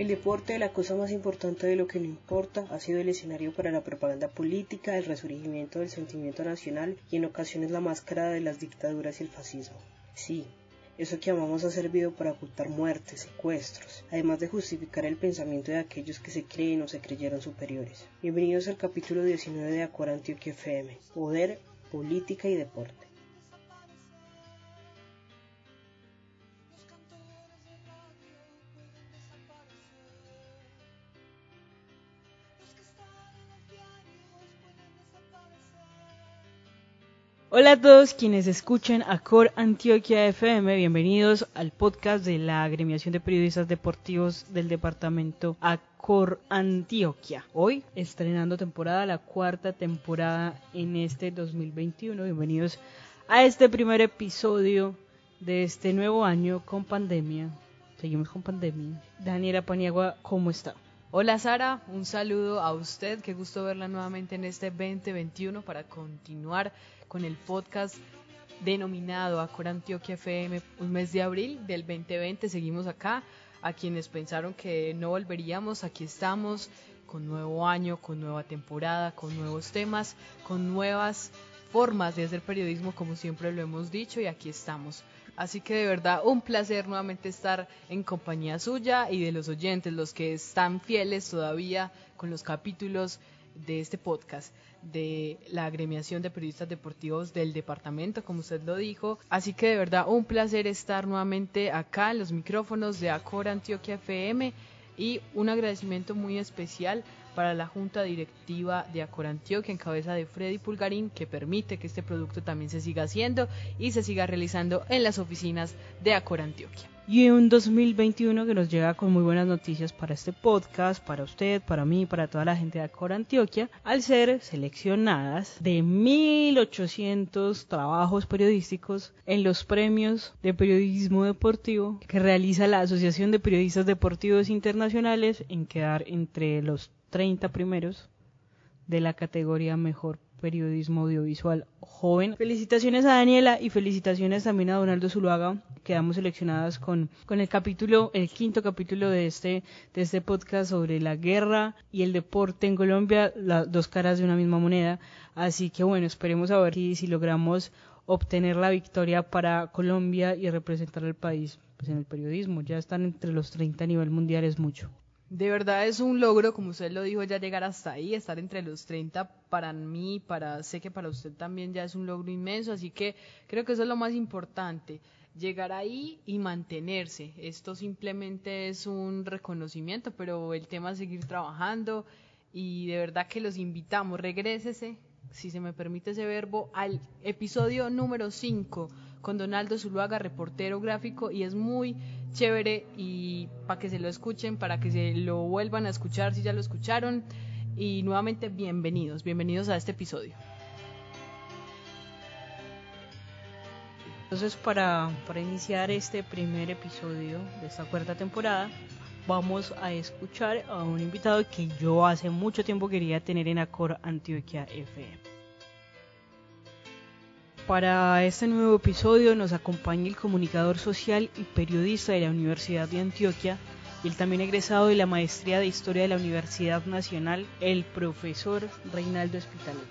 El deporte, la cosa más importante de lo que no importa, ha sido el escenario para la propaganda política, el resurgimiento del sentimiento nacional y en ocasiones la máscara de las dictaduras y el fascismo. Sí, eso que amamos ha servido para ocultar muertes, secuestros, además de justificar el pensamiento de aquellos que se creen o se creyeron superiores. Bienvenidos al capítulo 19 de Acor Antioquia FM, Poder, Política y Deporte. Hola a todos quienes escuchen Acor Antioquia FM, bienvenidos al podcast de la agremiación de periodistas deportivos del departamento Acor Antioquia. Hoy estrenando temporada, la cuarta temporada en este 2021. Bienvenidos a este primer episodio de este nuevo año con pandemia. Seguimos con pandemia. Daniela Paniagua, ¿cómo está? Hola Sara, un saludo a usted, qué gusto verla nuevamente en este 2021 para continuar con el podcast denominado Acor Antioquia FM, un mes de abril del 2020. Seguimos acá. A quienes pensaron que no volveríamos, aquí estamos con nuevo año, con nueva temporada, con nuevos temas, con nuevas formas de hacer periodismo, como siempre lo hemos dicho, y aquí estamos. Así que de verdad un placer nuevamente estar en compañía suya y de los oyentes, los que están fieles todavía con los capítulos de este podcast de la agremiación de periodistas deportivos del departamento, como usted lo dijo. Así que de verdad un placer estar nuevamente acá en los micrófonos de Acora Antioquia FM y un agradecimiento muy especial para la Junta Directiva de Acor Antioquia en cabeza de Freddy Pulgarín que permite que este producto también se siga haciendo y se siga realizando en las oficinas de Acor Antioquia y un 2021 que nos llega con muy buenas noticias para este podcast, para usted, para mí, para toda la gente de Acor Antioquia, al ser seleccionadas de 1800 trabajos periodísticos en los premios de periodismo deportivo que realiza la Asociación de Periodistas Deportivos Internacionales en quedar entre los 30 primeros de la categoría Mejor periodismo audiovisual joven. Felicitaciones a Daniela y felicitaciones también a Donaldo Zuluaga. Quedamos seleccionadas con, con el capítulo, el quinto capítulo de este, de este podcast sobre la guerra y el deporte en Colombia, las dos caras de una misma moneda. Así que bueno, esperemos a ver si, si logramos obtener la victoria para Colombia y representar al país pues, en el periodismo. Ya están entre los 30 a nivel mundial, es mucho. De verdad es un logro, como usted lo dijo, ya llegar hasta ahí, estar entre los 30 para mí, para sé que para usted también ya es un logro inmenso, así que creo que eso es lo más importante, llegar ahí y mantenerse. Esto simplemente es un reconocimiento, pero el tema es seguir trabajando y de verdad que los invitamos, regrésese, si se me permite ese verbo, al episodio número 5 con Donaldo Zuluaga, reportero gráfico, y es muy chévere y para que se lo escuchen, para que se lo vuelvan a escuchar si ya lo escucharon. Y nuevamente bienvenidos, bienvenidos a este episodio. Entonces para, para iniciar este primer episodio de esta cuarta temporada, vamos a escuchar a un invitado que yo hace mucho tiempo quería tener en Acor Antioquia FM. Para este nuevo episodio nos acompaña el comunicador social y periodista de la Universidad de Antioquia y el también egresado de la maestría de Historia de la Universidad Nacional, el profesor Reinaldo Espitalet.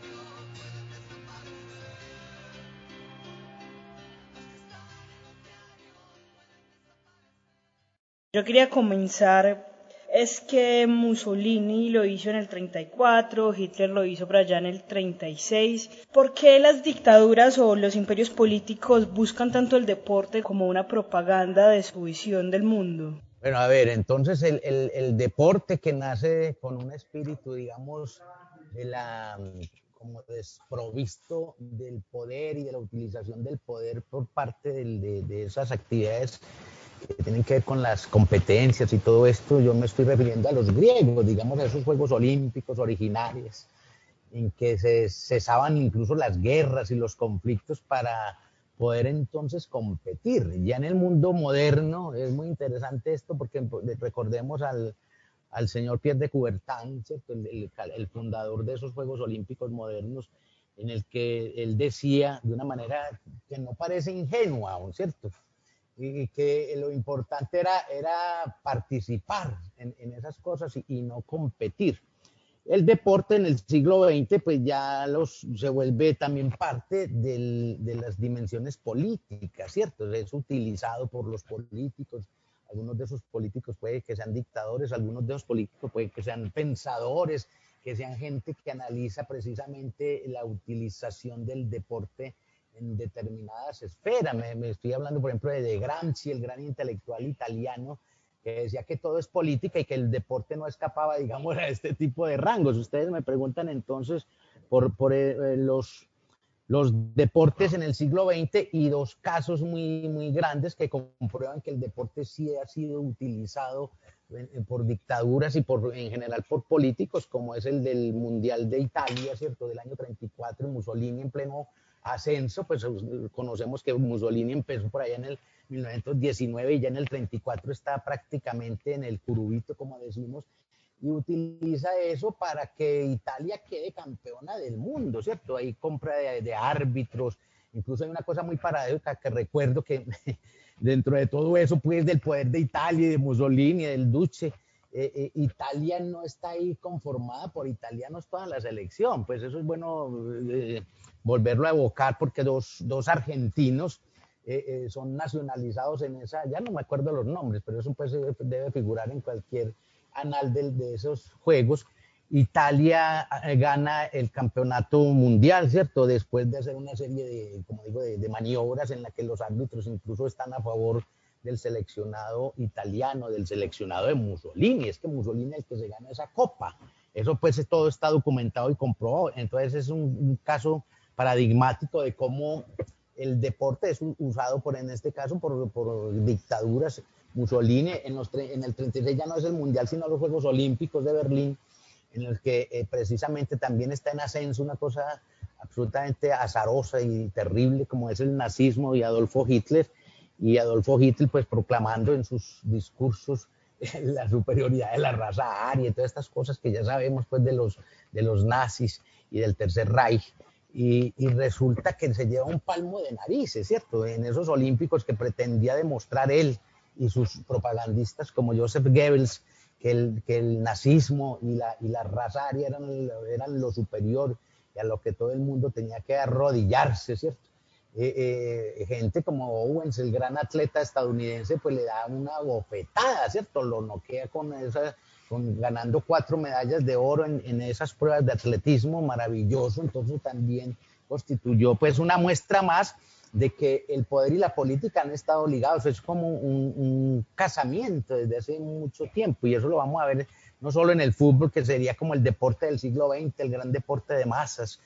Yo quería comenzar es que Mussolini lo hizo en el 34, Hitler lo hizo por allá en el 36. ¿Por qué las dictaduras o los imperios políticos buscan tanto el deporte como una propaganda de su visión del mundo? Bueno, a ver, entonces el, el, deporte que nace con un espíritu, digamos, de la como desprovisto del poder y de la utilización del poder por parte de, de esas actividades que tienen que ver con las competencias y todo esto, yo me estoy refiriendo a los griegos, digamos, a esos Juegos Olímpicos originarios, en que se cesaban incluso las guerras y los conflictos para poder entonces competir. Ya en el mundo moderno es muy interesante esto porque recordemos al, al señor Pierre de Coubertin, El, el, fundador de esos Juegos Olímpicos modernos, en el que él decía de una manera que no parece ingenua, ¿cierto? Y que lo importante era, era participar en, esas cosas y, no competir. El deporte en el siglo XX pues ya los, se vuelve también parte de las dimensiones políticas, ¿cierto? Es utilizado por los políticos, algunos de esos políticos puede que sean dictadores, algunos de esos políticos puede que sean pensadores, que sean gente que analiza precisamente la utilización del deporte en determinadas esferas. Me, estoy hablando, por ejemplo, de, Gramsci, el gran intelectual italiano, que decía que todo es política y que el deporte no escapaba, digamos, a este tipo de rangos. Ustedes me preguntan entonces por, por eh, eh, los, los deportes en el siglo XX y dos casos muy, muy grandes que comprueban que el deporte sí ha sido utilizado por dictaduras y por, en general por políticos, como es el del Mundial de Italia, ¿cierto? Del año 34, Mussolini en pleno ascenso, pues conocemos que Mussolini empezó por allá en el 1919 y ya en el 34 está prácticamente en el curubito, como decimos, y utiliza eso para que Italia quede campeona del mundo, ¿cierto? Hay compra de, árbitros, incluso hay una cosa muy paradójica que recuerdo que dentro de todo eso, pues del poder de Italia y de Mussolini, del Duce, eh, eh, Italia no está ahí conformada por italianos toda la selección, pues eso es bueno eh, volverlo a evocar porque dos, dos argentinos son nacionalizados en esa, ya no me acuerdo los nombres, pero eso pues debe figurar en cualquier anal de, de esos juegos. Italia gana el campeonato mundial, ¿cierto? Después de hacer una serie de, como digo, de maniobras en la que los árbitros incluso están a favor del seleccionado italiano, del seleccionado de Mussolini. Es que Mussolini es el que se gana esa copa. Eso pues todo está documentado y comprobado. Entonces es un, caso paradigmático de cómo el deporte es usado por, en este caso, por, por dictaduras. Mussolini en, los, en el 36 ya no es el Mundial, sino los Juegos Olímpicos de Berlín, en el que eh, precisamente también está en ascenso una cosa absolutamente azarosa y terrible como es el nazismo y Adolfo Hitler, y Adolfo Hitler pues proclamando en sus discursos la superioridad de la raza aria y todas estas cosas que ya sabemos pues de los, de los nazis y del Tercer Reich. Y, resulta que se lleva un palmo de narices, ¿cierto? En esos olímpicos que pretendía demostrar él y sus propagandistas como Joseph Goebbels, que el, que el nazismo y la, y la raza aria eran, eran lo superior y a lo que todo el mundo tenía que arrodillarse, ¿cierto? Eh, eh, gente como Owens, el gran atleta estadounidense, pues le da una bofetada, ¿cierto? Lo noquea con esa, ganando cuatro medallas de oro en, en, esas pruebas de atletismo maravilloso, entonces también constituyó pues una muestra más de que el poder y la política han estado ligados, es como un, un casamiento desde hace mucho tiempo y eso lo vamos a ver no solo en el fútbol, que sería como el deporte del siglo XX, el gran deporte de masas,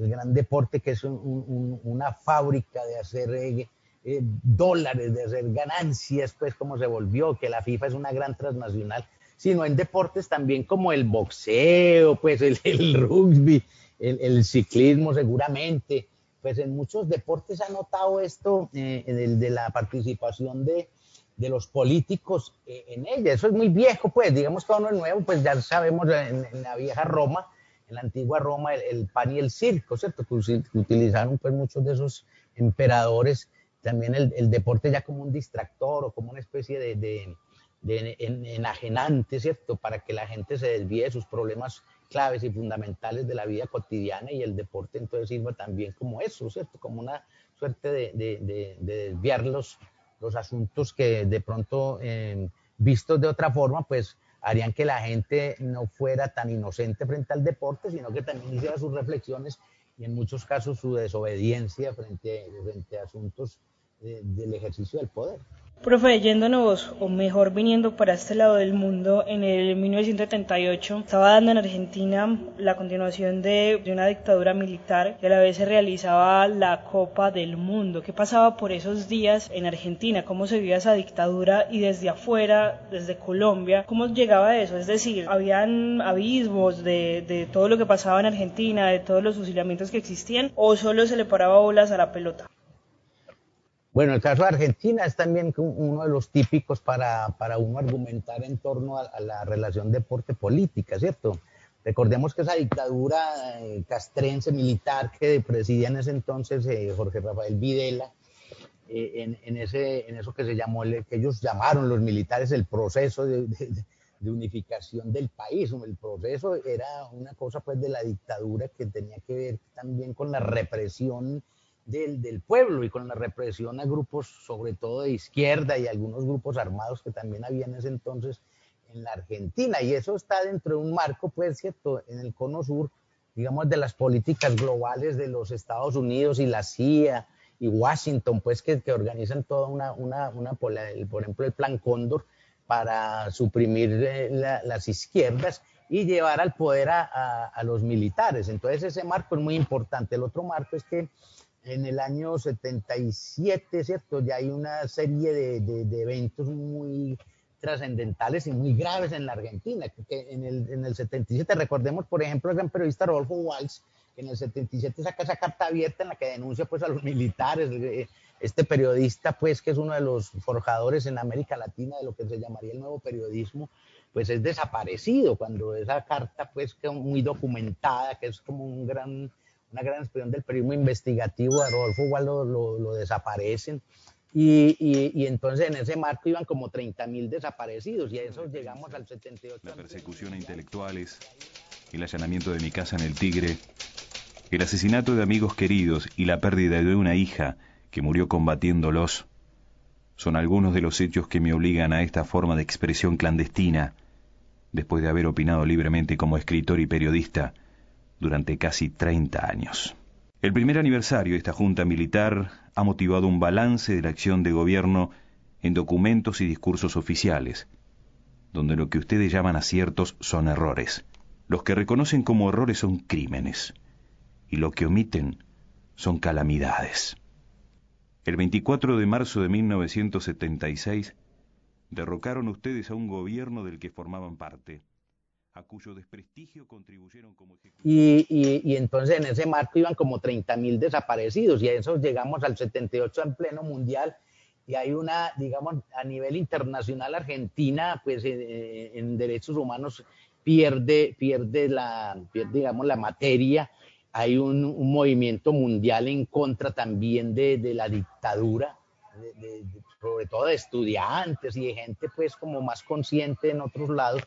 el gran deporte que es una fábrica de hacer eh, eh, dólares, de hacer ganancias, pues como se volvió, que la FIFA es una gran transnacional, sino en deportes también como el boxeo, pues el, rugby, el, ciclismo seguramente, pues en muchos deportes ha notado esto eh, de la participación de, los políticos en ella. Eso es muy viejo, pues digamos que uno es nuevo, pues ya sabemos en la vieja Roma, en la antigua Roma el, pan y el circo, ¿cierto? Que utilizaron pues muchos de esos emperadores, también el, deporte ya como un distractor o como una especie de, enajenante, ¿cierto? Para que la gente se desvíe de sus problemas claves y fundamentales de la vida cotidiana y el deporte entonces sirva también como eso, ¿cierto? Como una suerte de, desviar los, los, asuntos que de pronto, eh, vistos de otra forma, pues harían que la gente no fuera tan inocente frente al deporte, sino que también hiciera sus reflexiones y en muchos casos su desobediencia frente, frente a asuntos del ejercicio del poder. Profe, yéndonos, o mejor viniendo para este lado del mundo, en el 1978 estaba dando en Argentina la continuación de, una dictadura militar y a la vez se realizaba la Copa del Mundo. ¿Qué pasaba por esos días en Argentina? ¿Cómo se vivía esa dictadura? Y desde afuera, desde Colombia, ¿cómo llegaba eso? Es decir, ¿habían abismos de, de todo lo que pasaba en Argentina, de todos los fusilamientos que existían, o solo se le paraba bolas a la pelota? Bueno, el caso de Argentina es también uno de los típicos para, para uno argumentar en torno a, la relación deporte-política, ¿cierto? Recordemos que esa dictadura eh, castrense militar que presidía en ese entonces eh, Jorge Rafael Videla, eh, en, ese, en eso que se llamó, que ellos llamaron los militares el proceso de, unificación del país. El proceso era una cosa pues de la dictadura que tenía que ver también con la represión del, del, pueblo y con la represión a grupos, sobre todo de izquierda y algunos grupos armados que también había en ese entonces en la Argentina. Y eso está dentro de un marco, pues, cierto, en el cono sur, digamos, de las políticas globales de los Estados Unidos y la CIA y Washington, pues que, que organizan toda una, una, una, por ejemplo, el Plan Cóndor para suprimir eh, las izquierdas y llevar al poder a, a, los militares. Entonces ese marco es muy importante. El otro marco es que en el año 77, ¿cierto? Ya hay una serie de, de, de eventos muy trascendentales y muy graves en la Argentina, que en el, en el 77, recordemos, por ejemplo, el gran periodista Rodolfo Walsh, en el 77 saca esa carta abierta en la que denuncia pues a los militares, eh, este periodista pues que es uno de los forjadores en América Latina de lo que se llamaría el nuevo periodismo, pues es desaparecido cuando esa carta pues que muy documentada, que es como un gran, una gran expresión del periodismo investigativo de Rodolfo igual lo, lo, desaparecen. Y, y, y, entonces en ese marco iban como 30 mil desaparecidos y a eso llegamos al 78. La persecución a intelectuales, el allanamiento de mi casa en el Tigre, el asesinato de amigos queridos y la pérdida de una hija que murió combatiéndolos son algunos de los hechos que me obligan a esta forma de expresión clandestina, después de haber opinado libremente como escritor y periodista durante casi 30 años. El primer aniversario de esta Junta Militar ha motivado un balance de la acción de gobierno en documentos y discursos oficiales, donde lo que ustedes llaman aciertos son errores. Los que reconocen como errores son crímenes y lo que omiten son calamidades. El 24 de marzo de 1976 derrocaron ustedes a un gobierno del que formaban parte, a cuyo desprestigio contribuyeron como y, y, y, entonces en ese marco iban como 30.000 desaparecidos y a eso llegamos al 78 en pleno mundial y hay una, digamos, a nivel internacional Argentina, pues eh, en derechos humanos pierde, pierde la, pierde, digamos, la materia hay un, movimiento mundial en contra también de, la dictadura, sobre todo de estudiantes y de gente pues como más consciente en otros lados.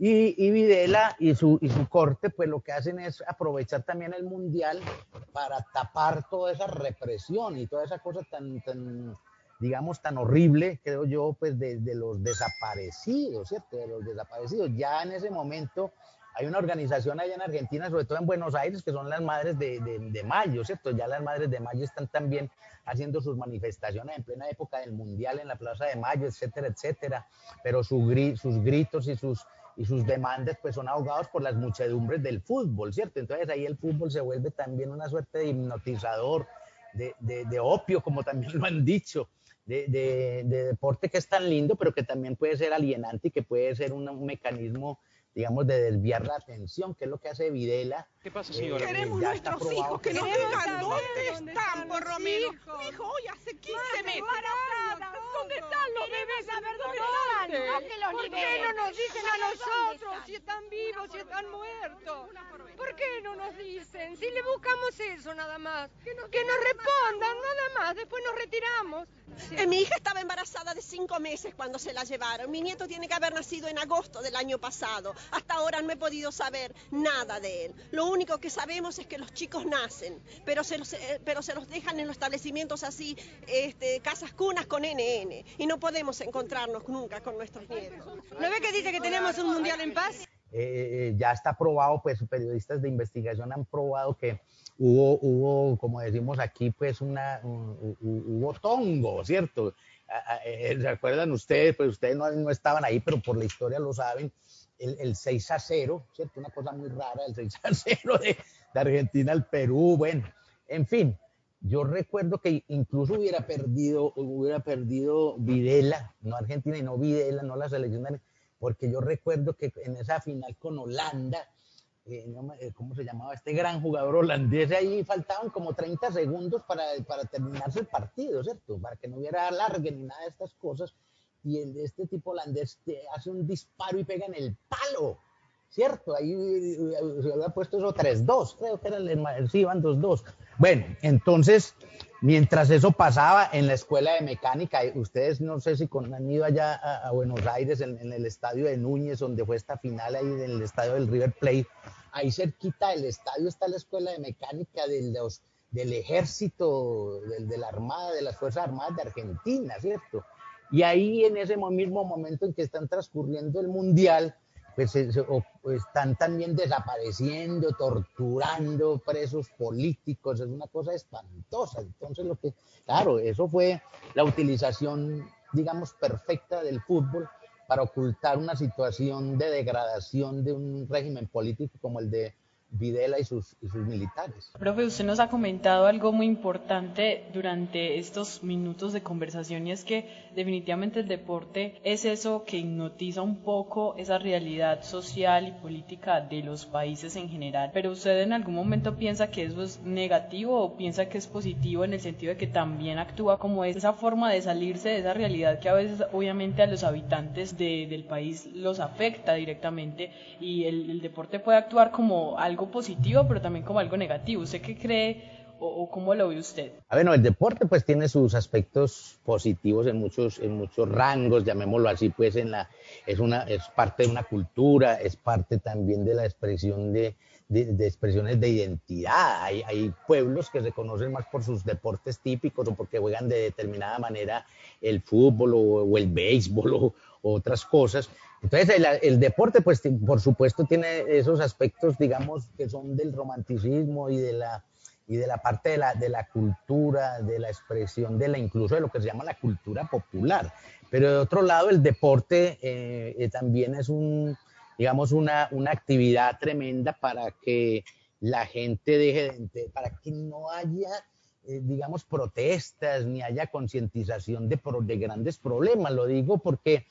Y, Videla y su, y su corte pues lo que hacen es aprovechar también el mundial para tapar toda esa represión y toda esa cosa tan, tan digamos, tan horrible, creo yo, pues de, de los desaparecidos, ¿cierto? De los desaparecidos. Ya en ese momento hay una organización allá en Argentina, sobre todo en Buenos Aires, que son las Madres de, de, Mayo, ¿cierto? Ya las Madres de Mayo están también haciendo sus manifestaciones en plena época del Mundial en la Plaza de Mayo, etcétera, etcétera. Pero sus gritos y sus, y sus demandas pues son ahogados por las muchedumbres del fútbol, ¿cierto? Entonces ahí el fútbol se vuelve también una suerte de hipnotizador, de, de opio, como también lo han dicho. De, de, deporte que es tan lindo, pero que también puede ser alienante y que puede ser un, un mecanismo digamos, de desviar la atención, que es lo que hace Videla. ¿Qué pasa, señora? Eh, Queremos nuestros hijos, que nos digan dónde están, por lo menos. Mi hijo hoy hace 15 meses. ¿Dónde están los bebés? ¿Dónde están? ¿Por qué no nos dicen a nosotros si están vivos, si están muertos? ¿Por qué no nos dicen? Si le buscamos eso nada más. Que nos, respondan nada más, después nos retiramos. Eh, mi hija estaba embarazada de cinco meses cuando se la llevaron. Mi nieto tiene que haber nacido en agosto del año pasado. Hasta ahora no he podido saber nada de él. Lo único que sabemos es que los chicos nacen, pero se los, eh, dejan en los establecimientos así, este, casas cunas con NN. Y no podemos encontrarnos nunca con nuestros nietos. ¿No ve que dice que tenemos un mundial en paz? Eh, ya está probado, pues periodistas de investigación han probado que hubo, hubo como decimos aquí, pues una, hubo tongo, ¿cierto? ¿Se acuerdan ustedes? Pues ustedes no, estaban ahí, pero por la historia lo saben, el, el 6 a 0, ¿cierto? Una cosa muy rara, el 6 a 0 de, de Argentina al Perú, bueno, en fin. Yo recuerdo que incluso hubiera perdido, hubiera perdido Videla, no Argentina y no Videla, no la selección, porque yo recuerdo que en esa final con Holanda, eh, eh, ¿cómo se llamaba? Este gran jugador holandés, ahí faltaban como 30 segundos para, para terminarse el partido, ¿cierto? Para que no hubiera alargue ni nada de estas cosas. Y el, este tipo holandés hace un disparo y pega en el palo. ¿cierto? Ahí se había puesto eso 3-2, creo que era el, sí, iban 2-2. Bueno, entonces, mientras eso pasaba en la escuela de mecánica, ustedes no sé si han ido allá a, Buenos Aires, en, el estadio de Núñez, donde fue esta final ahí en el estadio del River Plate, ahí cerquita del estadio está la escuela de mecánica de del ejército, de la Armada, de las Fuerzas Armadas de Argentina, ¿cierto? Y ahí en ese mismo momento en que están transcurriendo el Mundial, pues, están también desapareciendo, torturando presos políticos, es una cosa espantosa. Entonces, lo que, claro, eso fue la utilización, digamos, perfecta del fútbol para ocultar una situación de degradación de un régimen político como el de Videla y sus, y sus militares. Profe, usted nos ha comentado algo muy importante durante estos minutos de conversación y es que definitivamente el deporte es eso que hipnotiza un poco esa realidad social y política de los países en general. Pero usted en algún momento piensa que eso es negativo o piensa que es positivo en el sentido de que también actúa como esa forma de salirse de esa realidad que a veces obviamente a los habitantes del país los afecta directamente y el, el deporte puede actuar como algo positivo, pero también como algo negativo. ¿Usted qué cree o, cómo lo ve usted? A ver, el deporte pues tiene sus aspectos positivos en muchos, en muchos rangos, llamémoslo así, pues en la, es, una, es parte de una cultura, es parte también de la expresión de, de, expresiones de identidad. Hay, hay, pueblos que se conocen más por sus deportes típicos o porque juegan de determinada manera el fútbol o, el béisbol o, o otras cosas, entonces, el, deporte, pues, por supuesto, tiene esos aspectos, digamos, que son del romanticismo y de la, y de la parte de la, de la cultura, de la expresión, de la incluso de lo que se llama la cultura popular. Pero de otro lado, el deporte eh, eh, también es un, digamos, una, una actividad tremenda para que la gente deje de, para que no haya eh, digamos, protestas ni haya concientización de, de grandes problemas. Lo digo porque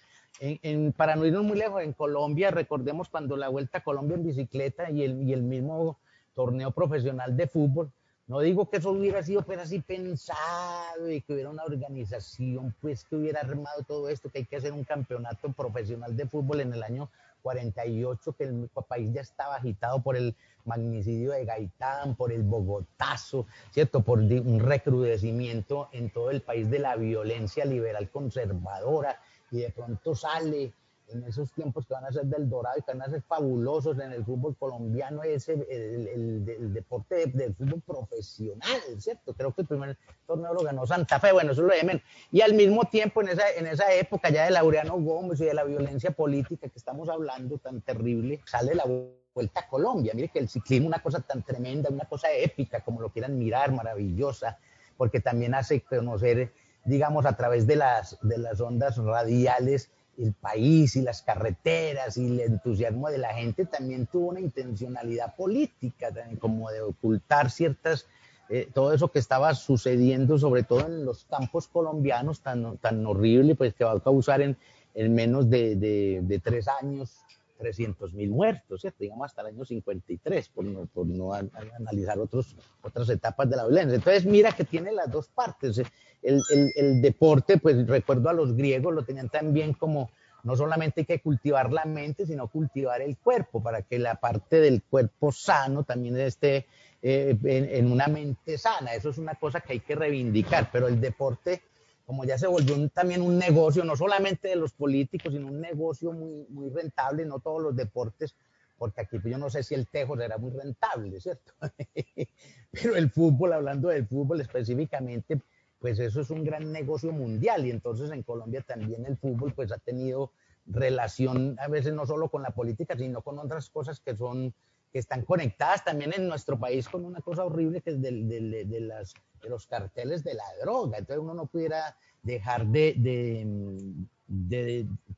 para no irnos muy lejos, en Colombia, recordemos cuando la Vuelta a Colombia en bicicleta y el, y el mismo torneo profesional de fútbol, no digo que eso hubiera sido pues así pensado y que hubiera una organización pues que hubiera armado todo esto, que hay que hacer un campeonato profesional de fútbol en el año 48, que el país ya estaba agitado por el magnicidio de Gaitán, por el Bogotazo, ¿cierto? Por un recrudecimiento en todo el país de la violencia liberal conservadora, y de pronto sale en esos tiempos que van a ser del Dorado y que van a ser fabulosos en el fútbol colombiano, es el, el, deporte del fútbol profesional, ¿cierto? Creo que el primer torneo lo ganó Santa Fe, bueno, eso lo de Y al mismo tiempo, en esa, en esa época ya de Laureano Gómez y de la violencia política que estamos hablando tan terrible, sale la vuelta a Colombia. Mire que el ciclismo una cosa tan tremenda, una cosa épica, como lo quieran mirar, maravillosa, porque también hace conocer digamos, a través de las, de las ondas radiales, el país y las carreteras y el entusiasmo de la gente también tuvo una intencionalidad política, como de ocultar ciertas, eh, todo eso que estaba sucediendo, sobre todo en los campos colombianos tan, tan horrible, pues que va a causar en, en menos de, de, de tres años 300 mil muertos, ¿cierto? digamos hasta el año 53, por no, por no analizar otros, otras etapas de la violencia. Entonces, mira que tiene las dos partes. El, el, deporte, pues recuerdo a los griegos, lo tenían también como no solamente hay que cultivar la mente, sino cultivar el cuerpo, para que la parte del cuerpo sano también esté eh, en una mente sana. Eso es una cosa que hay que reivindicar, pero el deporte como ya se volvió también un negocio, no solamente de los políticos, sino un negocio muy, muy rentable, no todos los deportes, porque aquí pues, yo no sé si el tejo será muy rentable, ¿cierto? Pero el fútbol, hablando del fútbol específicamente, pues eso es un gran negocio mundial y entonces en Colombia también el fútbol pues ha tenido relación a veces no solo con la política, sino con otras cosas que son que están conectadas también en nuestro país con una cosa horrible que es de, de, de, las, de los carteles de la droga. Entonces uno no pudiera dejar de,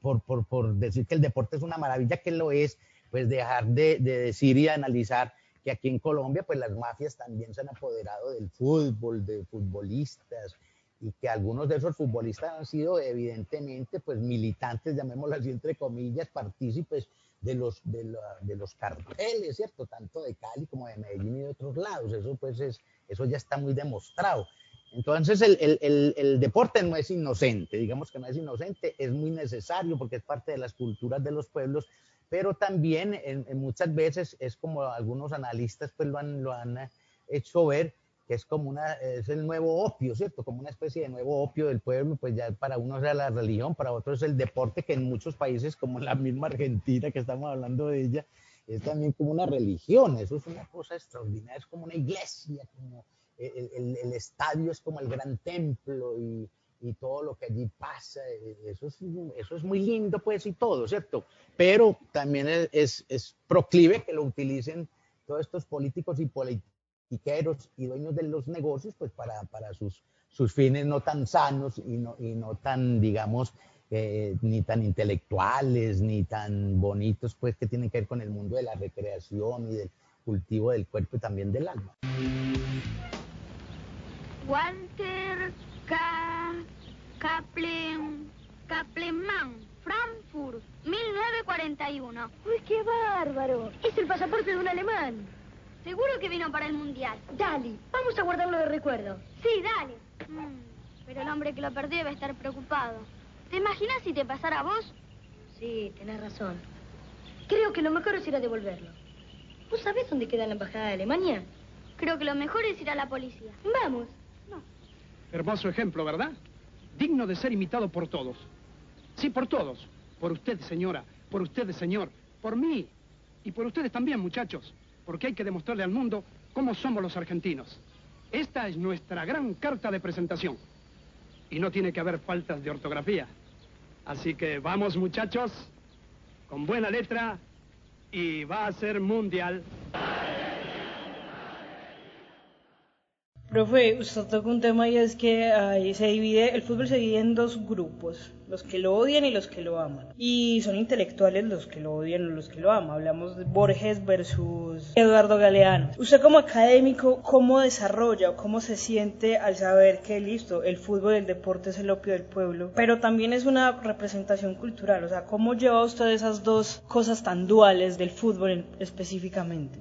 por, por, por, decir que el deporte es una maravilla, que lo es, pues dejar de, decir y analizar que aquí en Colombia pues las mafias también se han apoderado del fútbol, de futbolistas, y que algunos de esos futbolistas han sido evidentemente pues militantes, llamémoslo así entre comillas, partícipes de los, de, de, los carteles, ¿cierto? Tanto de Cali como de Medellín y de otros lados. Eso, pues, es, eso ya está muy demostrado. Entonces, el, el, el, deporte no es inocente, digamos que no es inocente, es muy necesario porque es parte de las culturas de los pueblos, pero también muchas veces es como algunos analistas pues lo han, lo han hecho ver, que es como una, es el nuevo opio, ¿cierto? Como una especie de nuevo opio del pueblo, pues ya para unos es la religión, para otros es el deporte, que en muchos países, como la misma Argentina que estamos hablando de ella, es también como una religión, eso es una cosa extraordinaria, es como una iglesia, como el, el, estadio es como el gran templo y, y, todo lo que allí pasa, eso es, eso es muy lindo pues y todo, ¿cierto? Pero también es, es proclive que lo utilicen todos estos políticos y políticos y dueños de los negocios, pues para, para sus, sus fines no tan sanos y no, y no tan, digamos, eh, ni tan intelectuales, ni tan bonitos, pues que tienen que ver con el mundo de la recreación y del cultivo del cuerpo y también del alma. Walter K. Kaplan, Kapleman, Frankfurt, 1941. ¡Uy, qué bárbaro! Es el pasaporte de un alemán. Seguro que vino para el mundial. Dale, vamos a guardarlo de recuerdo. Sí, dale. Mm, pero el hombre que lo perdió debe estar preocupado. ¿Te imaginas si te pasara a vos? Sí, tenés razón. Creo que lo mejor es ir a devolverlo. ¿Vos sabés dónde queda la embajada de Alemania? Creo que lo mejor es ir a la policía. Vamos. No. Hermoso ejemplo, ¿verdad? Digno de ser imitado por todos. Sí, por todos. Por usted, señora. Por ustedes, señor. Por mí. Y por ustedes también, muchachos porque hay que demostrarle al mundo cómo somos los argentinos. Esta es nuestra gran carta de presentación. Y no tiene que haber faltas de ortografía. Así que vamos, muchachos, con buena letra y va a ser mundial. Profe, usted toca un tema y es que ahí se divide, el fútbol se divide en dos grupos, los que lo odian y los que lo aman. Y son intelectuales los que lo odian y los que lo aman. Hablamos de Borges versus Eduardo Galeano. Usted como académico, ¿cómo desarrolla o cómo se siente al saber que listo, el fútbol el deporte es el opio del pueblo, pero también es una representación cultural? O sea, ¿cómo lleva usted esas dos cosas tan duales del fútbol específicamente?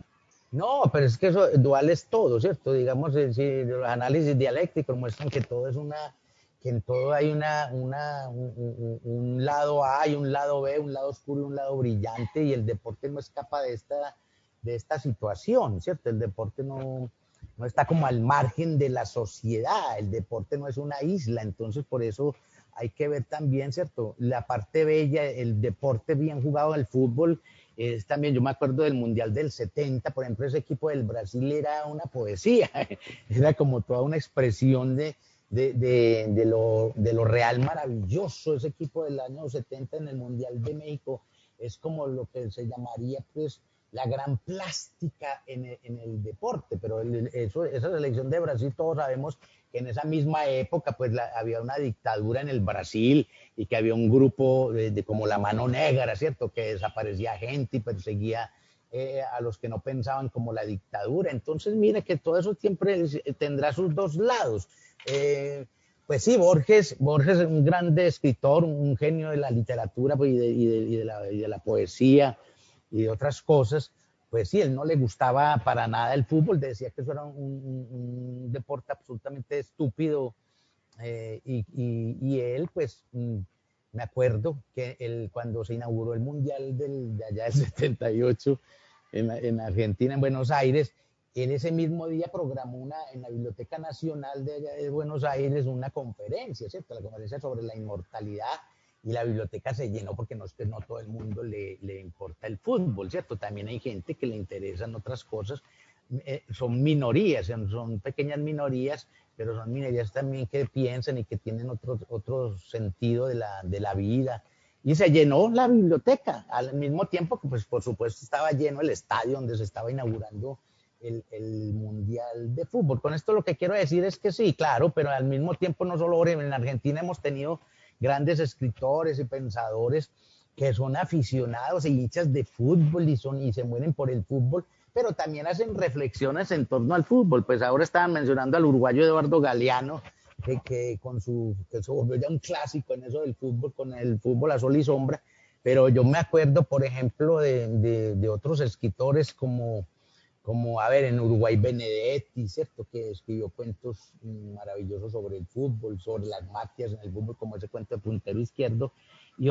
No, pero es que eso dual es todo, ¿cierto? Digamos, si los análisis dialécticos muestran que todo es una, que en todo hay una, una un, lado A y un lado B, un lado oscuro y un lado brillante, y el deporte no escapa de esta, de esta situación, ¿cierto? El deporte no, no está como al margen de la sociedad, el deporte no es una isla, entonces por eso hay que ver también, ¿cierto? La parte bella, el deporte bien jugado, el fútbol, es también, yo me acuerdo del Mundial del 70, por ejemplo, ese equipo del Brasil era una poesía, era como toda una expresión de, de, de, lo, de lo real maravilloso, ese equipo del año 70 en el Mundial de México, es como lo que se llamaría pues la gran plástica en el, en el deporte, pero eso, esa selección de Brasil todos sabemos que en esa misma época pues había una dictadura en el Brasil y que había un grupo como la mano negra, ¿cierto? Que desaparecía gente y perseguía eh, a los que no pensaban como la dictadura. Entonces, mire que todo eso siempre tendrá sus dos lados. Eh, pues sí, Borges, Borges es un grande escritor, un genio de la literatura pues, y de la poesía y de otras cosas, pues sí, él no le gustaba para nada el fútbol, decía que eso era un, deporte absolutamente estúpido. Eh, y, él, pues, mm, me acuerdo que él, cuando se inauguró el Mundial del, de allá del 78 en, en, Argentina, en Buenos Aires, él ese mismo día programó una, en la Biblioteca Nacional de, de Buenos Aires una conferencia, ¿cierto? La conferencia sobre la inmortalidad y la biblioteca se llenó porque no no todo el mundo le, le, importa el fútbol, ¿cierto? También hay gente que le interesan otras cosas, eh, son minorías, son pequeñas minorías, pero son minorías también que piensan y que tienen otro, otro sentido de la, de la vida. Y se llenó la biblioteca, al mismo tiempo que, pues, por supuesto, estaba lleno el estadio donde se estaba inaugurando el, el, Mundial de Fútbol. Con esto lo que quiero decir es que sí, claro, pero al mismo tiempo no solo en Argentina hemos tenido grandes escritores y pensadores que son aficionados e hinchas de fútbol y, son, y se mueren por el fútbol, pero también hacen reflexiones en torno al fútbol. Pues ahora estaban mencionando al uruguayo Eduardo Galeano, que, que con su, que se volvió ya un clásico en eso del fútbol, con el fútbol a sol y sombra, pero yo me acuerdo, por ejemplo, de, de otros escritores como como, a ver, en Uruguay Benedetti, ¿cierto? Que escribió cuentos maravillosos sobre el fútbol, sobre las mafias en el fútbol, como ese cuento de puntero izquierdo. y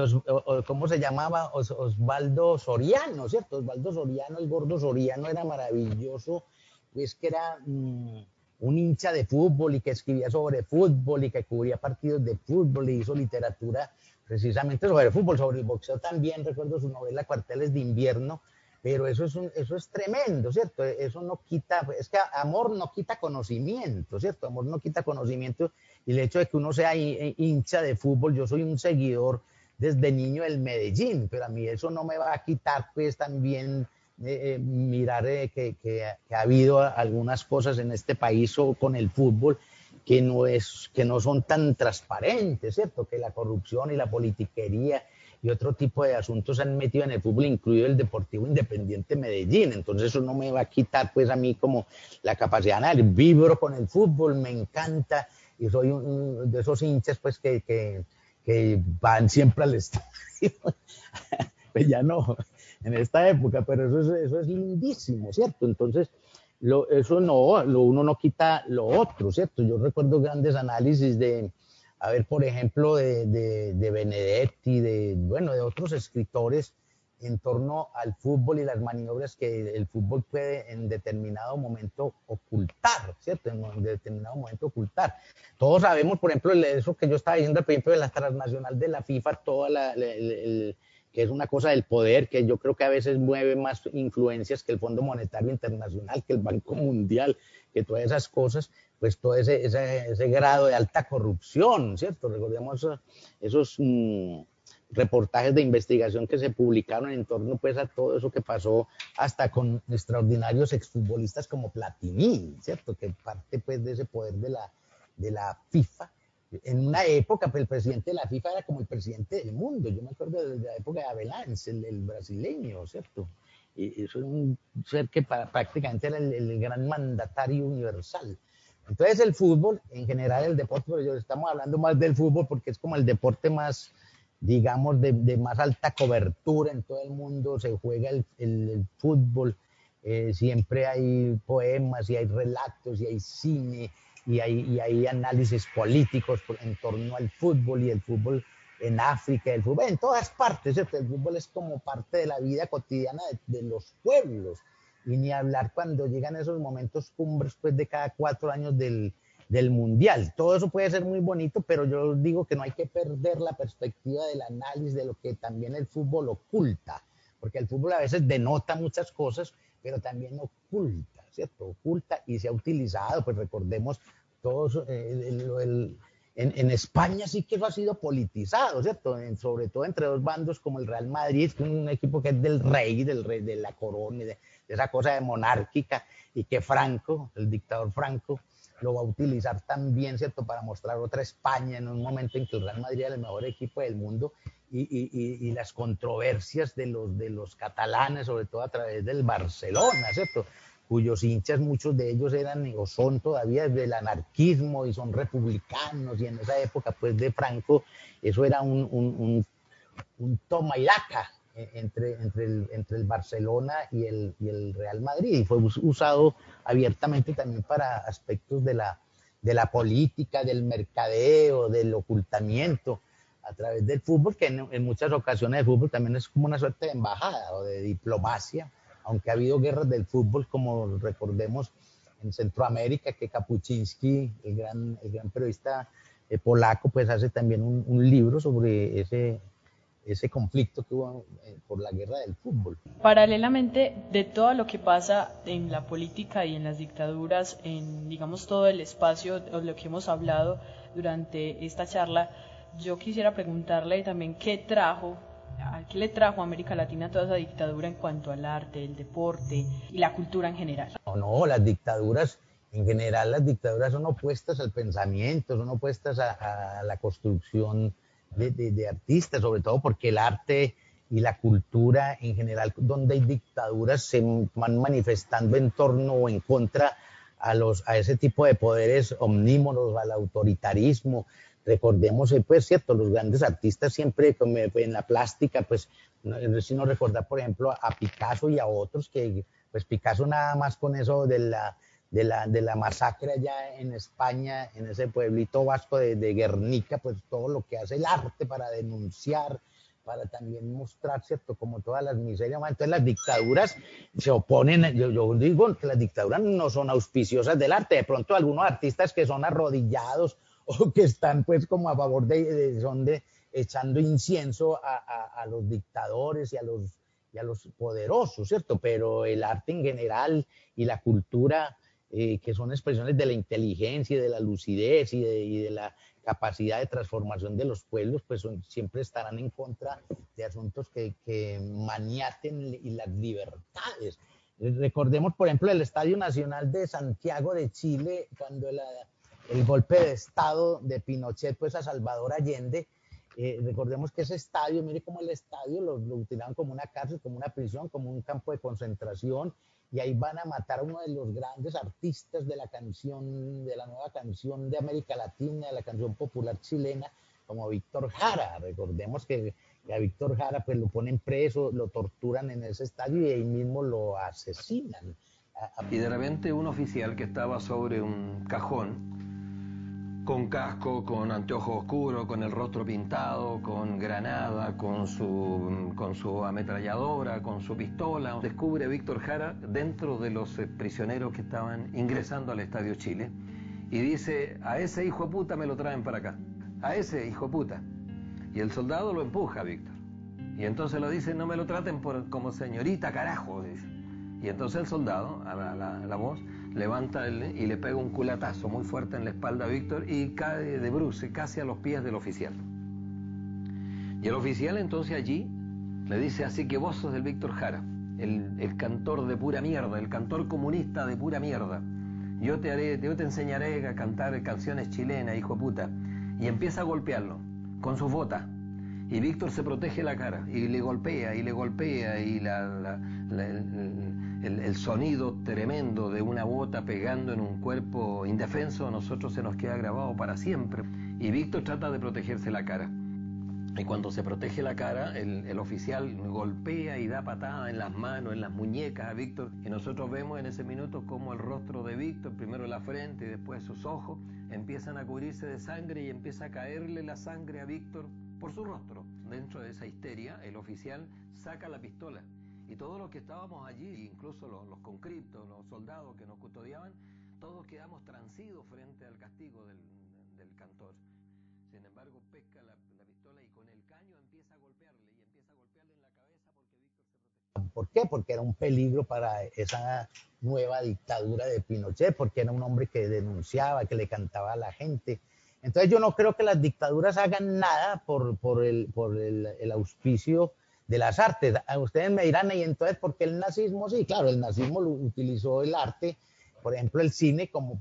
¿cómo se llamaba? Osvaldo Soriano, ¿cierto? Osvaldo Soriano, el gordo Soriano era maravilloso, pues que era mm, un hincha de fútbol y que escribía sobre fútbol y que cubría partidos de fútbol y hizo literatura precisamente sobre el fútbol, sobre el boxeo también, recuerdo su novela Cuarteles de invierno, pero eso es, eso es tremendo, ¿cierto? Eso no quita, es que amor no quita conocimiento, ¿cierto? Amor no quita conocimiento y el hecho de que uno sea hincha de fútbol, yo soy un seguidor desde niño del Medellín, pero a mí eso no me va a quitar pues también eh, eh, mirar eh, que, que, ha habido algunas cosas en este país o con el fútbol que no, es, que no son tan transparentes, ¿cierto? Que la corrupción y la politiquería y otro tipo de asuntos han metido en el fútbol, incluido el Deportivo Independiente Medellín. Entonces eso no me va a quitar pues a mí como la capacidad de vibro con el fútbol, me encanta y soy un, de esos hinchas pues que, que, que van siempre al estadio. pues ya no, en esta época, pero eso es, eso es lindísimo, ¿cierto? Entonces, lo, eso no, lo, uno no quita lo otro, ¿cierto? Yo recuerdo grandes análisis de, a ver, por ejemplo, de, de, de Benedetti, de, bueno, de otros escritores en torno al fútbol y las maniobras que el fútbol puede en determinado momento ocultar, ¿cierto? En determinado momento ocultar. Todos sabemos, por ejemplo, eso que yo estaba diciendo al principio de la transnacional de la FIFA, toda la, el, que es una cosa del poder, que yo creo que a veces mueve más influencias que el Fondo Monetario Internacional, que el Banco Mundial, que todas esas cosas, pues todo ese, ese, grado de alta corrupción, ¿cierto? Recordemos esos... Mm, reportajes de investigación que se publicaron en torno pues a todo eso que pasó hasta con extraordinarios exfutbolistas como Platini, ¿cierto? Que parte pues de ese poder de la, de la FIFA. En una época pues, el presidente de la FIFA era como el presidente del mundo, yo me acuerdo de la época de Avelance, el, brasileño, ¿cierto? Y eso era un ser que prácticamente era el, gran mandatario universal. Entonces el fútbol, en general el deporte, pero yo estamos hablando más del fútbol porque es como el deporte más, digamos, de, más alta cobertura en todo el mundo, se juega el, fútbol, eh, siempre hay poemas y hay relatos y hay cine y hay, y hay análisis políticos en torno al fútbol y el fútbol en África, el fútbol en todas partes, el fútbol es como parte de la vida cotidiana de, de, los pueblos y ni hablar cuando llegan esos momentos cumbres pues de cada cuatro años del, del mundial. Todo eso puede ser muy bonito, pero yo digo que no hay que perder la perspectiva del análisis de lo que también el fútbol oculta, porque el fútbol a veces denota muchas cosas, pero también oculta, ¿cierto? Oculta y se ha utilizado, pues recordemos todos, eh, en, España sí que eso ha sido politizado, ¿cierto? sobre todo entre dos bandos como el Real Madrid, un equipo que es del rey, del rey de la corona, de, de esa cosa de monárquica, y que Franco, el dictador Franco, lo va a utilizar también, ¿cierto?, para mostrar otra España en un momento en que el Real Madrid era el mejor equipo del mundo y, y, y, las controversias de los, de los catalanes, sobre todo a través del Barcelona, ¿cierto?, cuyos hinchas, muchos de ellos eran o son todavía del anarquismo y son republicanos, y en esa época, pues, de Franco, eso era un, un, un, toma y daca, entre, entre, el, entre el Barcelona y el, y el Real Madrid y fue usado abiertamente también para aspectos de la, de la política, del mercadeo, del ocultamiento a través del fútbol, que en, muchas ocasiones el fútbol también es como una suerte de embajada o de diplomacia, aunque ha habido guerras del fútbol, como recordemos en Centroamérica, que Kapuczynski, el gran, el gran periodista eh, polaco, pues hace también un, libro sobre ese, ese conflicto que hubo eh, por la guerra del fútbol. Paralelamente de todo lo que pasa en la política y en las dictaduras, en digamos todo el espacio de lo que hemos hablado durante esta charla, yo quisiera preguntarle también qué trajo, qué le trajo a América Latina toda esa dictadura en cuanto al arte, el deporte y la cultura en general. No, no, las dictaduras en general las dictaduras son opuestas al pensamiento, son opuestas a, a la construcción de, artistas, sobre todo porque el arte y la cultura en general, donde hay dictaduras, se van manifestando en torno o en contra a, los, a ese tipo de poderes omnímoros, al autoritarismo. Recordemos, eh, pues, cierto, los grandes artistas siempre en la plástica, pues, si no recordar, por ejemplo, a Picasso y a otros, que, pues, Picasso nada más con eso de la, de la, de la masacre allá en España, en ese pueblito vasco de, de, Guernica, pues todo lo que hace el arte para denunciar para también mostrar, ¿cierto? Como todas las miserias. Entonces las dictaduras se oponen, yo, yo, digo que las dictaduras no son auspiciosas del arte. De pronto algunos artistas que son arrodillados o que están pues como a favor de, son de echando incienso a, los dictadores y a los, y a los poderosos, ¿cierto? Pero el arte en general y la cultura, eh, que son expresiones de la inteligencia y de la lucidez y y de la capacidad de transformación de los pueblos, pues siempre estarán en contra de asuntos que, que maniaten y las libertades. Recordemos, por ejemplo, el Estadio Nacional de Santiago de Chile, cuando el, el golpe de Estado de Pinochet pues, a Salvador Allende, eh, recordemos que ese estadio, mire cómo el estadio lo, lo utilizaban como una cárcel, como una prisión, como un campo de concentración, y ahí van a matar a uno de los grandes artistas de la canción, de la nueva canción de América Latina, de la canción popular chilena, como Víctor Jara. Recordemos que a Víctor Jara pues lo ponen preso, lo torturan en ese estadio y ahí mismo lo asesinan. Y de repente un oficial que estaba sobre un cajón con casco, con anteojos oscuros, con el rostro pintado, con granada, con su, con su ametralladora, con su pistola. Descubre a Víctor Jara dentro de los eh, prisioneros que estaban ingresando al Estadio Chile y dice, a ese hijo de puta me lo traen para acá, a ese hijo de puta. Y el soldado lo empuja a Víctor. Y entonces lo dice, no me lo traten por, como señorita, carajo. Dice. Y entonces el soldado, a la voz, levanta y le pega un culatazo muy fuerte en la espalda a Víctor y cae de bruce casi a los pies del oficial. Y el oficial entonces allí le dice, así que vos sos del Víctor Jara, el, cantor de pura mierda, el cantor comunista de pura mierda. Yo te, haré, yo te enseñaré a cantar canciones chilenas, hijo de puta. Y empieza a golpearlo con sus botas. Y Víctor se protege la cara y le golpea y le golpea y la el, sonido tremendo de una bota pegando en un cuerpo indefenso, a nosotros se nos queda grabado para siempre. Y Víctor trata de protegerse la cara. Y cuando se protege la cara, el, oficial golpea y da patada en las manos, en las muñecas a Víctor. Y nosotros vemos en ese minuto como el rostro de Víctor, primero la frente y después sus ojos, empiezan a cubrirse de sangre y empieza a caerle la sangre a Víctor por su rostro. Dentro de esa histeria, el oficial saca la pistola y todos los que estábamos allí, incluso los, los conscriptos, los soldados que nos custodiaban, todos quedamos transidos frente al castigo del, del cantor. Sin embargo, pesca la, pistola y con el caño empieza a golpearle y empieza a golpearle en la cabeza porque Víctor se protegía. ¿Por qué? Porque era un peligro para esa nueva dictadura de Pinochet, porque era un hombre que denunciaba, que le cantaba a la gente. Entonces yo no creo que las dictaduras hagan nada por, por, el, por el, el auspicio de las artes. Ustedes me dirán, ¿y entonces por qué el nazismo? Sí, claro, el nazismo utilizó el arte, por ejemplo, el cine como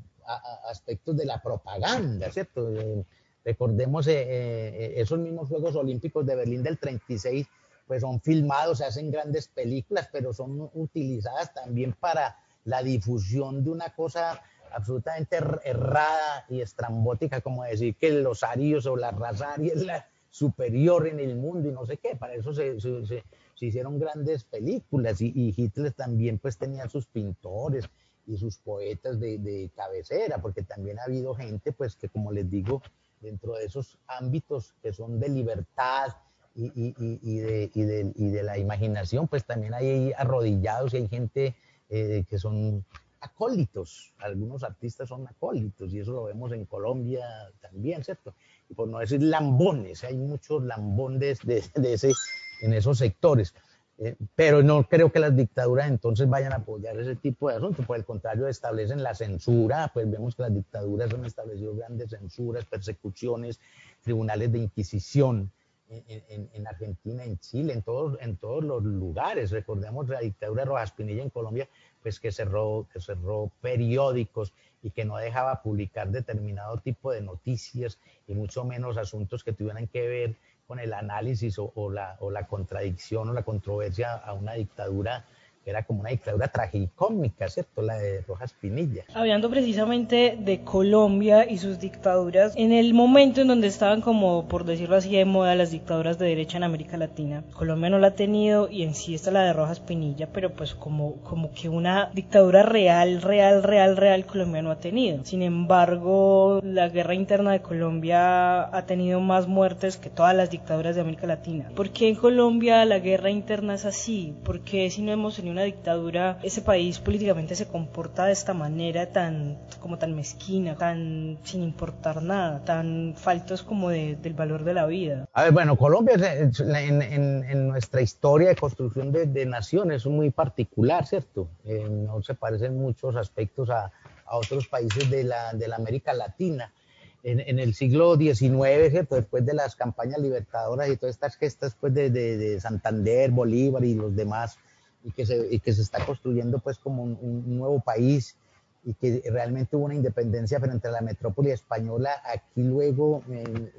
aspectos de la propaganda, ¿cierto? Eh, recordemos eh, eh, esos mismos Juegos Olímpicos de Berlín del 36, pues son filmados, se hacen grandes películas, pero son utilizadas también para la difusión de una cosa absolutamente errada y estrambótica, como decir que los arios o la raza aria es la, superior en el mundo y no sé qué. Para eso se, se, hicieron grandes películas y, Hitler también pues tenía sus pintores y sus poetas de, de, cabecera, porque también ha habido gente pues que como les digo, dentro de esos ámbitos que son de libertad y, y, y de, de, de, la imaginación, pues también hay arrodillados y hay gente eh, que son acólitos, algunos artistas son acólitos y eso lo vemos en Colombia también, ¿cierto? Por no decir lambones, hay muchos lambones de, ese, en esos sectores. Eh, pero no creo que las dictaduras entonces vayan a apoyar ese tipo de asuntos, por el contrario establecen la censura, pues vemos que las dictaduras han establecido grandes censuras, persecuciones, tribunales de inquisición, en, Argentina, en Chile, en todos, en todos los lugares. Recordemos la dictadura de Rojas Pinilla en Colombia, pues que cerró, que cerró periódicos y que no dejaba publicar determinado tipo de noticias y mucho menos asuntos que tuvieran que ver con el análisis o, la, o la contradicción o la controversia a una dictadura era como una dictadura tragicómica, ¿cierto? La de Rojas Pinilla. Hablando precisamente de Colombia y sus dictaduras, en el momento en donde estaban como, por decirlo así, de moda las dictaduras de derecha en América Latina, Colombia no la ha tenido y en sí está la de Rojas Pinilla, pero pues como, como que una dictadura real, real, real, real Colombia no ha tenido. Sin embargo, la guerra interna de Colombia ha tenido más muertes que todas las dictaduras de América Latina. ¿Por qué en Colombia la guerra interna es así? ¿Por qué si no hemos tenido una dictadura, ese país políticamente se comporta de esta manera tan, como tan mezquina, tan sin importar nada, tan faltos como de, del valor de la vida. A ver, bueno, Colombia en, nuestra historia de construcción de, naciones es muy particular, ¿cierto? Eh, no se parecen muchos aspectos a, otros países de la, de la América Latina. En, en, el siglo XIX, ¿cierto? después de las campañas libertadoras y todas estas gestas pues, de, de, de Santander, Bolívar y los demás, y que se, y que se está construyendo pues como un, un, nuevo país y que realmente hubo una independencia frente a la metrópoli española. Aquí luego eh,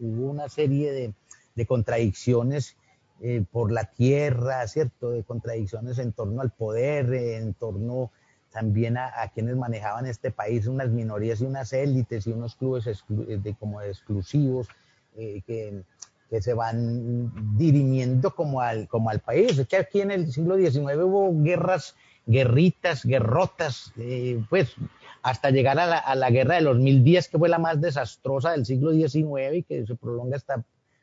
hubo una serie de, de contradicciones eh, por la tierra, ¿cierto? De contradicciones en torno al poder, eh, en torno también a, a, quienes manejaban este país, unas minorías y unas élites y unos clubes de, como exclusivos eh, que, que se van dirimiendo como al, como al país. Es que aquí en el siglo XIX hubo guerras, guerritas, guerrotas, eh, pues hasta llegar a la, a la, guerra de los mil días, que fue la más desastrosa del siglo XIX y que se prolonga hasta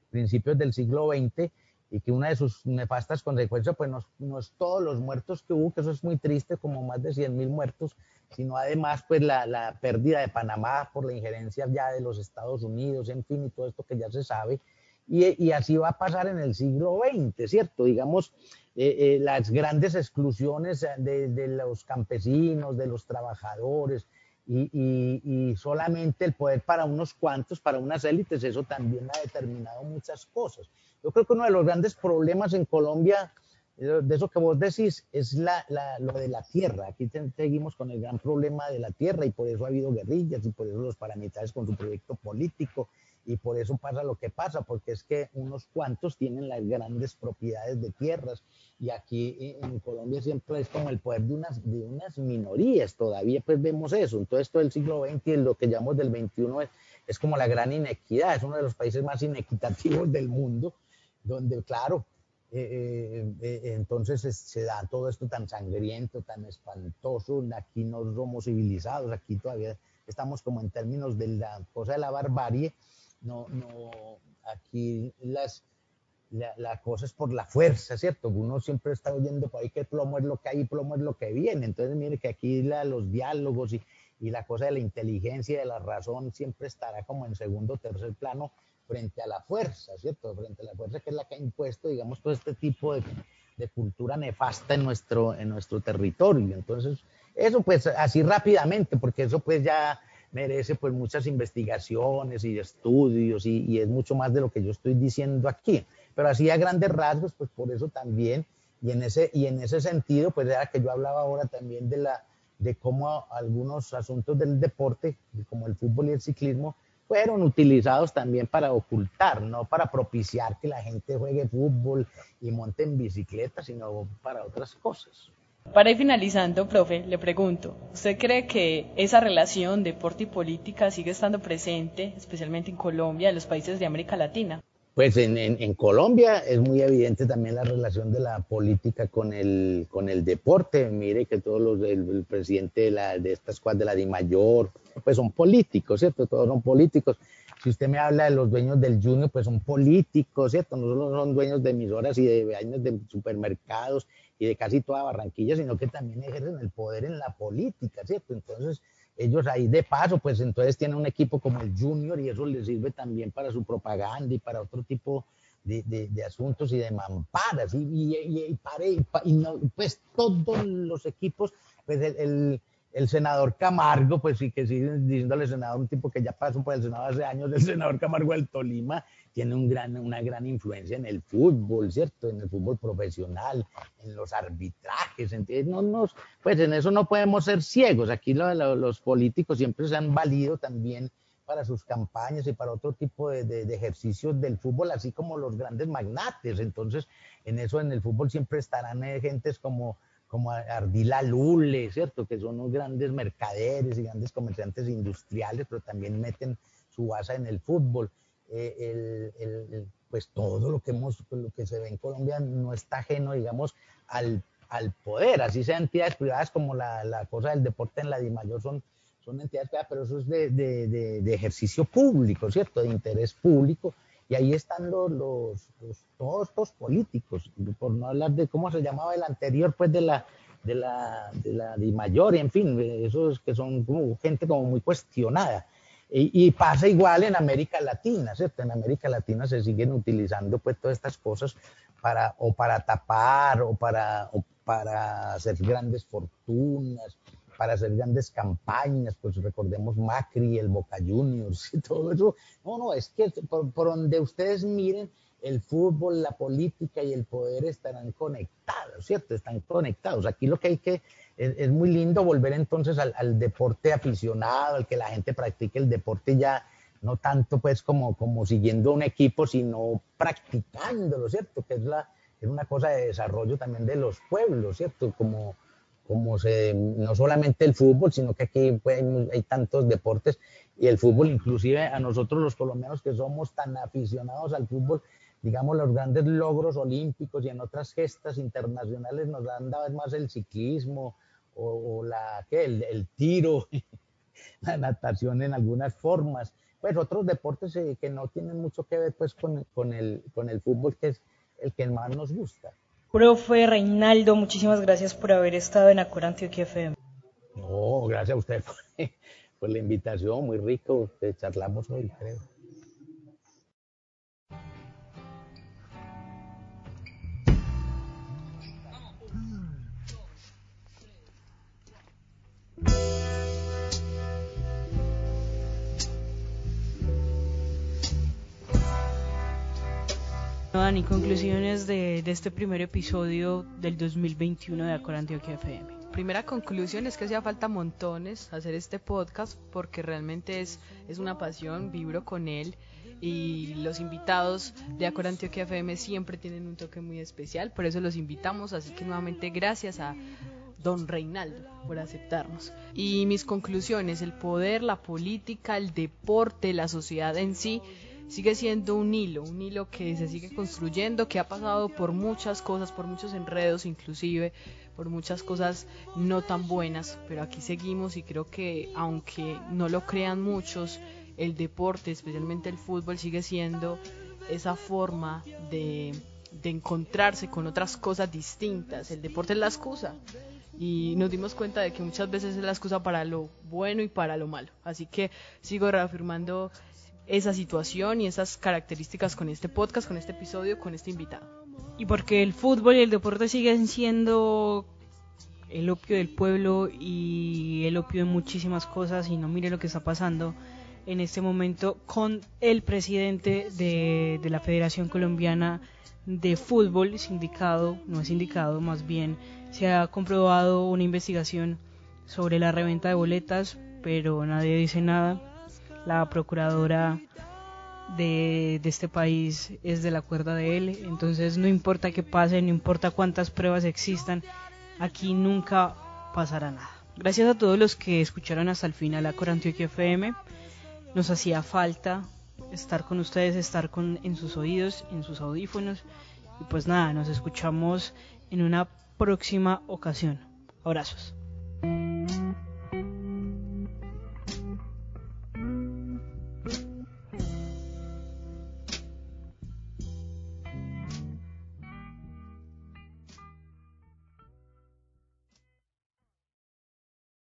principios del siglo XX y que una de sus nefastas consecuencias, pues no, no, es todos los muertos que hubo, que eso es muy triste, como más de 100 mil muertos, sino además pues la, la pérdida de Panamá por la injerencia ya de los Estados Unidos, en fin, y todo esto que ya se sabe, y, así va a pasar en el siglo XX, ¿cierto? Digamos, eh, eh, las grandes exclusiones de, los campesinos, de los trabajadores, y, solamente el poder para unos cuantos, para unas élites, eso también ha determinado muchas cosas. Yo creo que uno de los grandes problemas en Colombia, eh, de eso que vos decís, es la, lo de la tierra. Aquí seguimos con el gran problema de la tierra y por eso ha habido guerrillas y por eso los paramilitares con su proyecto político y por eso pasa lo que pasa, porque es que unos cuantos tienen las grandes propiedades de tierras y aquí en Colombia siempre es como el poder de unas, de unas minorías, todavía pues vemos eso, entonces todo el siglo XX y lo que llamamos del XXI es, es como la gran inequidad, es uno de los países más inequitativos del mundo, donde claro, eh, eh, entonces se da todo esto tan sangriento, tan espantoso, aquí no somos civilizados, aquí todavía estamos como en términos de la cosa de la barbarie, no, no, aquí las, la, la, cosa es por la fuerza, ¿cierto? Uno siempre está oyendo por ahí que plomo es lo que hay plomo es lo que viene. Entonces, mire que aquí los diálogos y, y, la cosa de la inteligencia y de la razón siempre estará como en segundo o tercer plano frente a la fuerza, ¿cierto? Frente a la fuerza que es la que ha impuesto, digamos, todo este tipo de, de cultura nefasta en nuestro, en nuestro territorio. Entonces, eso pues así rápidamente, porque eso pues ya merece pues muchas investigaciones y estudios y, es mucho más de lo que yo estoy diciendo aquí. Pero así a grandes rasgos, pues por eso también, y en ese, y en ese sentido, pues era que yo hablaba ahora también de, la, de cómo algunos asuntos del deporte, como el fútbol y el ciclismo, fueron utilizados también para ocultar, no para propiciar que la gente juegue fútbol y monte en bicicleta, sino para otras cosas. Para ir finalizando, profe, le pregunto, ¿usted cree que esa relación deporte y política sigue estando presente, especialmente en Colombia, en los países de América Latina? Pues en, en, Colombia es muy evidente también la relación de la política con el, con el deporte. Mire que todos los, el, presidente de, la, de esta escuadra de la DIMAYOR, pues son políticos, ¿cierto? Todos son políticos. Si usted me habla de los dueños del Junior, pues son políticos, ¿cierto? No solo son dueños de emisoras y de años de supermercados y de casi toda Barranquilla, sino que también ejercen el poder en la política, ¿cierto? Entonces, ellos ahí de paso, pues entonces tienen un equipo como el Junior y eso les sirve también para su propaganda y para otro tipo de, de, asuntos y de mamparas y, y, y, y, para, y no, pues todos los equipos, pues el, el el senador Camargo, pues sí que sigue diciéndole senador, un tipo que ya pasó por el Senado hace años, el senador Camargo del Tolima, tiene un gran, una gran influencia en el fútbol, ¿cierto? En el fútbol profesional, en los arbitrajes, ¿entiendes? No nos, pues en eso no podemos ser ciegos. Aquí lo, lo, los políticos siempre se han valido también para sus campañas y para otro tipo de, de, de, ejercicios del fútbol, así como los grandes magnates. Entonces, en eso, en el fútbol siempre estarán eh, gentes como como Ardila Lule, ¿cierto? Que son unos grandes mercaderes y grandes comerciantes industriales, pero también meten su base en el fútbol. Eh, el, pues todo lo que, hemos, lo que se ve en Colombia no está ajeno, digamos, al, al poder, así sean entidades privadas como la, la cosa del deporte en la DIMAYOR son, son entidades privadas, pero eso es de, de, de, ejercicio público, ¿cierto? De interés público. Y ahí están los, los, todos estos políticos, por no hablar de cómo se llamaba el anterior, pues de la, de la, de la DIMAYOR, y en fin, esos que son como gente como muy cuestionada. Y, pasa igual en América Latina, ¿cierto? En América Latina se siguen utilizando pues todas estas cosas para, o para tapar, o para, o para hacer grandes fortunas, para hacer grandes campañas, pues recordemos Macri, el Boca Juniors y todo eso. No, no, es que por, donde ustedes miren, el fútbol, la política y el poder estarán conectados, ¿cierto? Están conectados. Aquí lo que hay que, es, muy lindo volver entonces al, al, deporte aficionado, al que la gente practique el deporte ya no tanto pues como, como siguiendo un equipo, sino practicándolo, ¿cierto? Que es, la, es una cosa de desarrollo también de los pueblos, ¿cierto? Como, como se, no solamente el fútbol, sino que aquí pues, hay, tantos deportes y el fútbol, inclusive a nosotros los colombianos que somos tan aficionados al fútbol, digamos, los grandes logros olímpicos y en otras gestas internacionales nos dan vez más el ciclismo o, la, ¿qué? El, el, tiro, la natación en algunas formas, pues otros deportes eh, que no tienen mucho que ver pues con, con, el, con el fútbol, que es el que más nos gusta. Profe Reinaldo, muchísimas gracias por haber estado en Acor Antioquia FM. No, gracias a usted por, la invitación, muy rico, charlamos hoy, creo. Dani, conclusiones de, este primer episodio del 2021 de Acor Antioquia FM. Primera conclusión es que hacía falta montones hacer este podcast porque realmente es, es una pasión, vibro con él y los invitados de Acor Antioquia FM siempre tienen un toque muy especial, por eso los invitamos, así que nuevamente gracias a don Reinaldo por aceptarnos. Y mis conclusiones, el poder, la política, el deporte, la sociedad en sí sigue siendo un hilo, un hilo que se sigue construyendo, que ha pasado por muchas cosas, por muchos enredos inclusive, por muchas cosas no tan buenas, pero aquí seguimos y creo que aunque no lo crean muchos, el deporte, especialmente el fútbol, sigue siendo esa forma de, de encontrarse con otras cosas distintas. El deporte es la excusa y nos dimos cuenta de que muchas veces es la excusa para lo bueno y para lo malo. Así que sigo reafirmando esa situación y esas características con este podcast, con este episodio, con este invitado. Y porque el fútbol y el deporte siguen siendo el opio del pueblo y el opio de muchísimas cosas y no mire lo que está pasando en este momento con el presidente de, la Federación Colombiana de Fútbol, sindicado, no es sindicado, más bien se ha comprobado una investigación sobre la reventa de boletas, pero nadie dice nada la procuradora de, este país es de la cuerda de él, entonces no importa qué pase, no importa cuántas pruebas existan, aquí nunca pasará nada. Gracias a todos los que escucharon hasta el final a Corantioquia FM, nos hacía falta estar con ustedes, estar en sus oídos, en sus audífonos, y pues nada, nos escuchamos en una próxima ocasión. Abrazos.